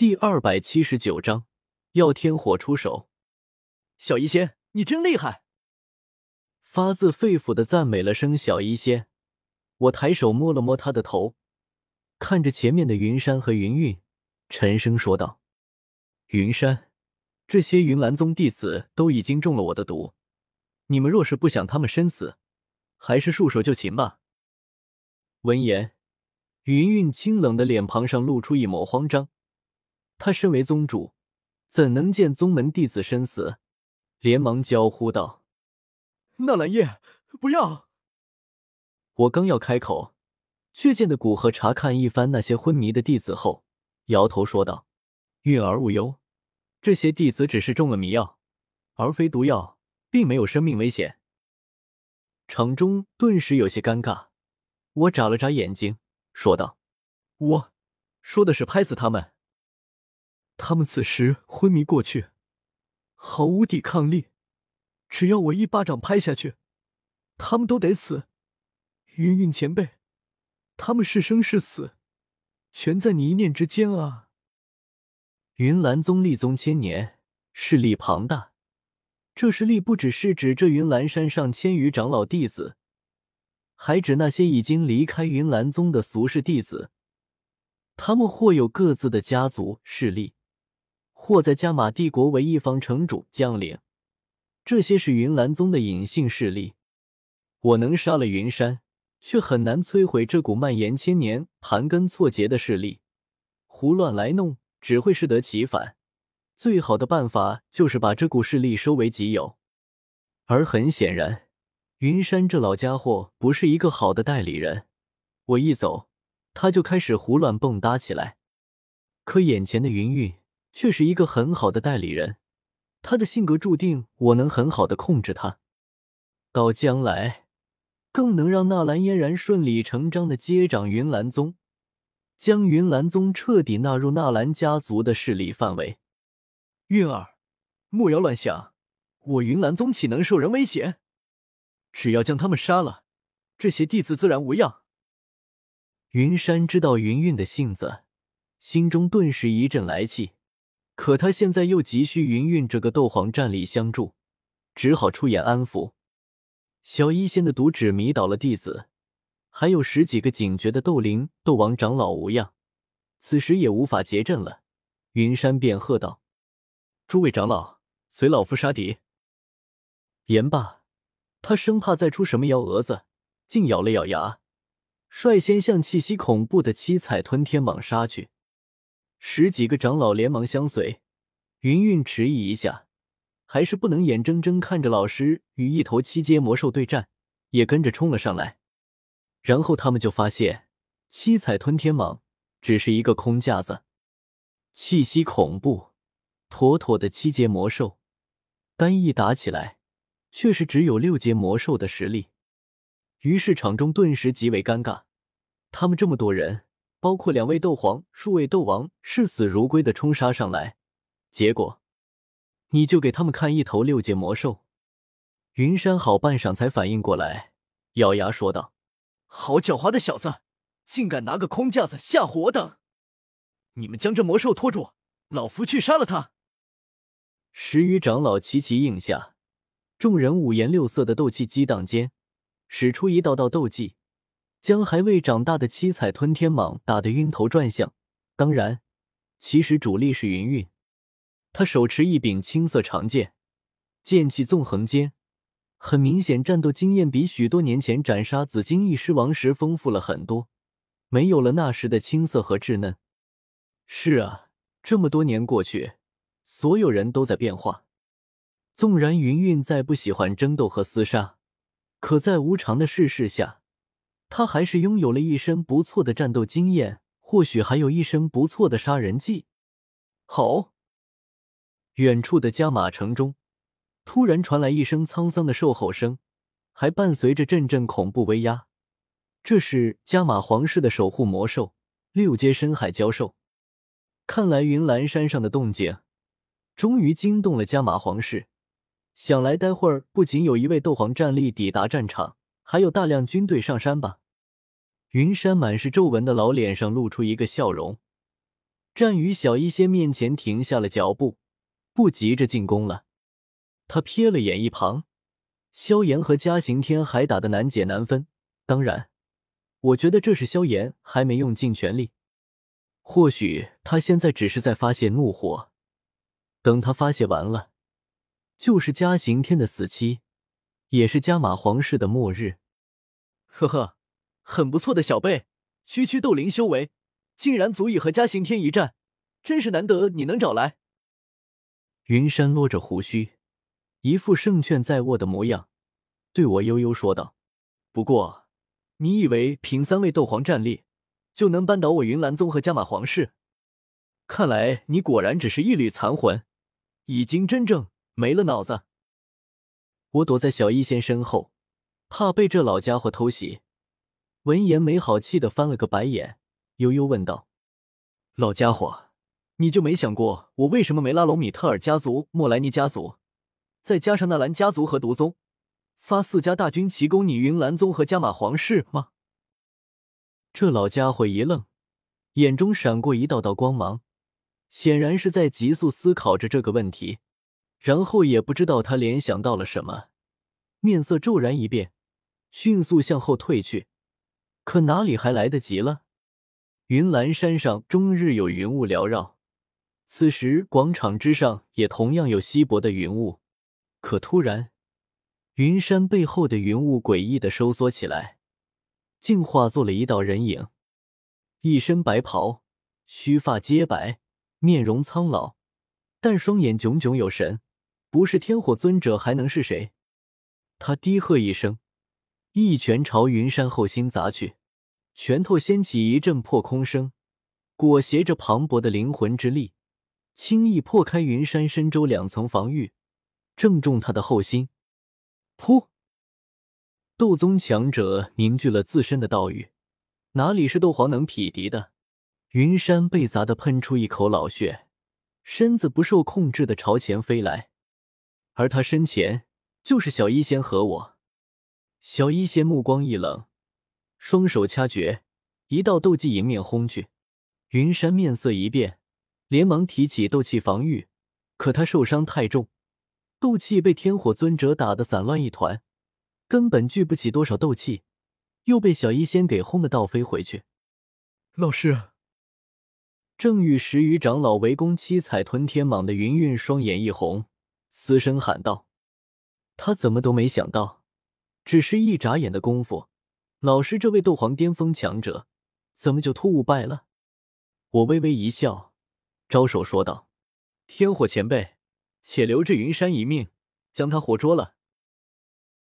第二百七十九章，要天火出手。小医仙，你真厉害！发自肺腑的赞美了声小医仙。我抬手摸了摸他的头，看着前面的云山和云韵，沉声说道：“云山，这些云岚宗弟子都已经中了我的毒，你们若是不想他们身死，还是束手就擒吧。”闻言，云韵清冷的脸庞上露出一抹慌张。他身为宗主，怎能见宗门弟子身死？连忙娇呼道：“纳兰叶，不要！”我刚要开口，却见得古河查看一番那些昏迷的弟子后，摇头说道：“韵儿无忧，这些弟子只是中了迷药，而非毒药，并没有生命危险。”场中顿时有些尴尬。我眨了眨眼睛，说道：“我说的是拍死他们。他们此时昏迷过去，毫无抵抗力，只要我一巴掌拍下去，他们都得死。云云前辈，他们是生是死，全在你一念之间啊！”云岚宗立宗千年，势力庞大，这势力不只是指这云岚山上千余长老弟子。还指那些已经离开云岚宗的俗世弟子，他们或有各自的家族势力，或在加玛帝国为一方城主将领，这些是云岚宗的隐性势力。我能杀了云山，却很难摧毁这股蔓延千年、盘根错节的势力。胡乱来弄，只会适得其反。最好的办法就是把这股势力收为己有，而很显然。云山这老家伙不是一个好的代理人，我一走，他就开始胡乱蹦跶起来。可眼前的云韵却是一个很好的代理人，他的性格注定我能很好的控制他，到将来更能让纳兰嫣然顺理成章的接掌云岚宗，将云岚宗彻底纳入纳兰家族的势力范围。韵儿，莫要乱想，我云岚宗岂能受人威胁？只要将他们杀了，这些弟子自然无恙。云山知道云韵的性子，心中顿时一阵来气。可他现在又急需云韵这个斗皇战力相助，只好出言安抚。小医仙的毒指迷倒了弟子，还有十几个警觉的斗灵、斗王长老无恙，此时也无法结阵了。云山便喝道：“诸位长老，随老夫杀敌。”言罢。他生怕再出什么幺蛾子，竟咬了咬牙，率先向气息恐怖的七彩吞天蟒杀去。十几个长老连忙相随。云韵迟疑一下，还是不能眼睁睁看着老师与一头七阶魔兽对战，也跟着冲了上来。然后他们就发现，七彩吞天蟒只是一个空架子，气息恐怖，妥妥的七阶魔兽，单一打起来。却是只有六阶魔兽的实力，于是场中顿时极为尴尬。他们这么多人，包括两位斗皇、数位斗王，视死如归的冲杀上来，结果你就给他们看一头六阶魔兽。云山好半晌才反应过来，咬牙说道：“好狡猾的小子，竟敢拿个空架子吓唬我等！你们将这魔兽拖住，老夫去杀了他。”十余长老齐齐应下。众人五颜六色的斗气激荡间，使出一道道斗技，将还未长大的七彩吞天蟒打得晕头转向。当然，其实主力是云韵，他手持一柄青色长剑，剑气纵横间，很明显战斗经验比许多年前斩杀紫金翼狮王时丰富了很多，没有了那时的青涩和稚嫩。是啊，这么多年过去，所有人都在变化。纵然云云再不喜欢争斗和厮杀，可在无常的世事下，他还是拥有了一身不错的战斗经验，或许还有一身不错的杀人技。好！远处的加马城中，突然传来一声沧桑的兽吼声，还伴随着阵阵恐怖威压。这是加马皇室的守护魔兽——六阶深海蛟兽。看来云岚山上的动静，终于惊动了加马皇室。想来，待会儿不仅有一位斗皇战力抵达战场，还有大量军队上山吧？云山满是皱纹的老脸上露出一个笑容。站于小医仙面前停下了脚步，不急着进攻了。他瞥了眼一旁，萧炎和嘉刑天还打得难解难分。当然，我觉得这是萧炎还没用尽全力。或许他现在只是在发泄怒火，等他发泄完了，就是嘉刑天的死期，也是加玛皇室的末日。呵呵，很不错的小辈，区区斗灵修为，竟然足以和嘉刑天一战，真是难得你能找来。云山落着胡须。一副胜券在握的模样，对我悠悠说道：“不过，你以为凭三位斗皇战力就能扳倒我云岚宗和加玛皇室？看来你果然只是一缕残魂，已经真正没了脑子。”我躲在小医仙身后，怕被这老家伙偷袭。闻言，没好气的翻了个白眼，悠悠问道：“老家伙，你就没想过我为什么没拉拢米特尔家族、莫莱尼家族？”再加上纳兰家族和毒宗，发四家大军齐攻你云岚宗和加玛皇室吗？这老家伙一愣，眼中闪过一道道光芒，显然是在急速思考着这个问题。然后也不知道他联想到了什么，面色骤然一变，迅速向后退去。可哪里还来得及了？云岚山上终日有云雾缭绕，此时广场之上也同样有稀薄的云雾。可突然，云山背后的云雾诡异的收缩起来，竟化作了一道人影，一身白袍，须发皆白，面容苍老，但双眼炯炯有神，不是天火尊者还能是谁？他低喝一声，一拳朝云山后心砸去，拳头掀起一阵破空声，裹挟着磅礴的灵魂之力，轻易破开云山身周两层防御。正中他的后心，噗！斗宗强者凝聚了自身的道域，哪里是斗皇能匹敌的？云山被砸得喷出一口老血，身子不受控制的朝前飞来，而他身前就是小医仙和我。小医仙目光一冷，双手掐诀，一道斗技迎面轰去。云山面色一变，连忙提起斗气防御，可他受伤太重。斗气被天火尊者打得散乱一团，根本聚不起多少斗气，又被小医仙给轰得倒飞回去。老师，正与十余长老围攻七彩吞天蟒的云韵双眼一红，嘶声喊道：“他怎么都没想到，只是一眨眼的功夫，老师这位斗皇巅峰强者怎么就突兀败了？”我微微一笑，招手说道：“天火前辈。”且留着云山一命，将他活捉了。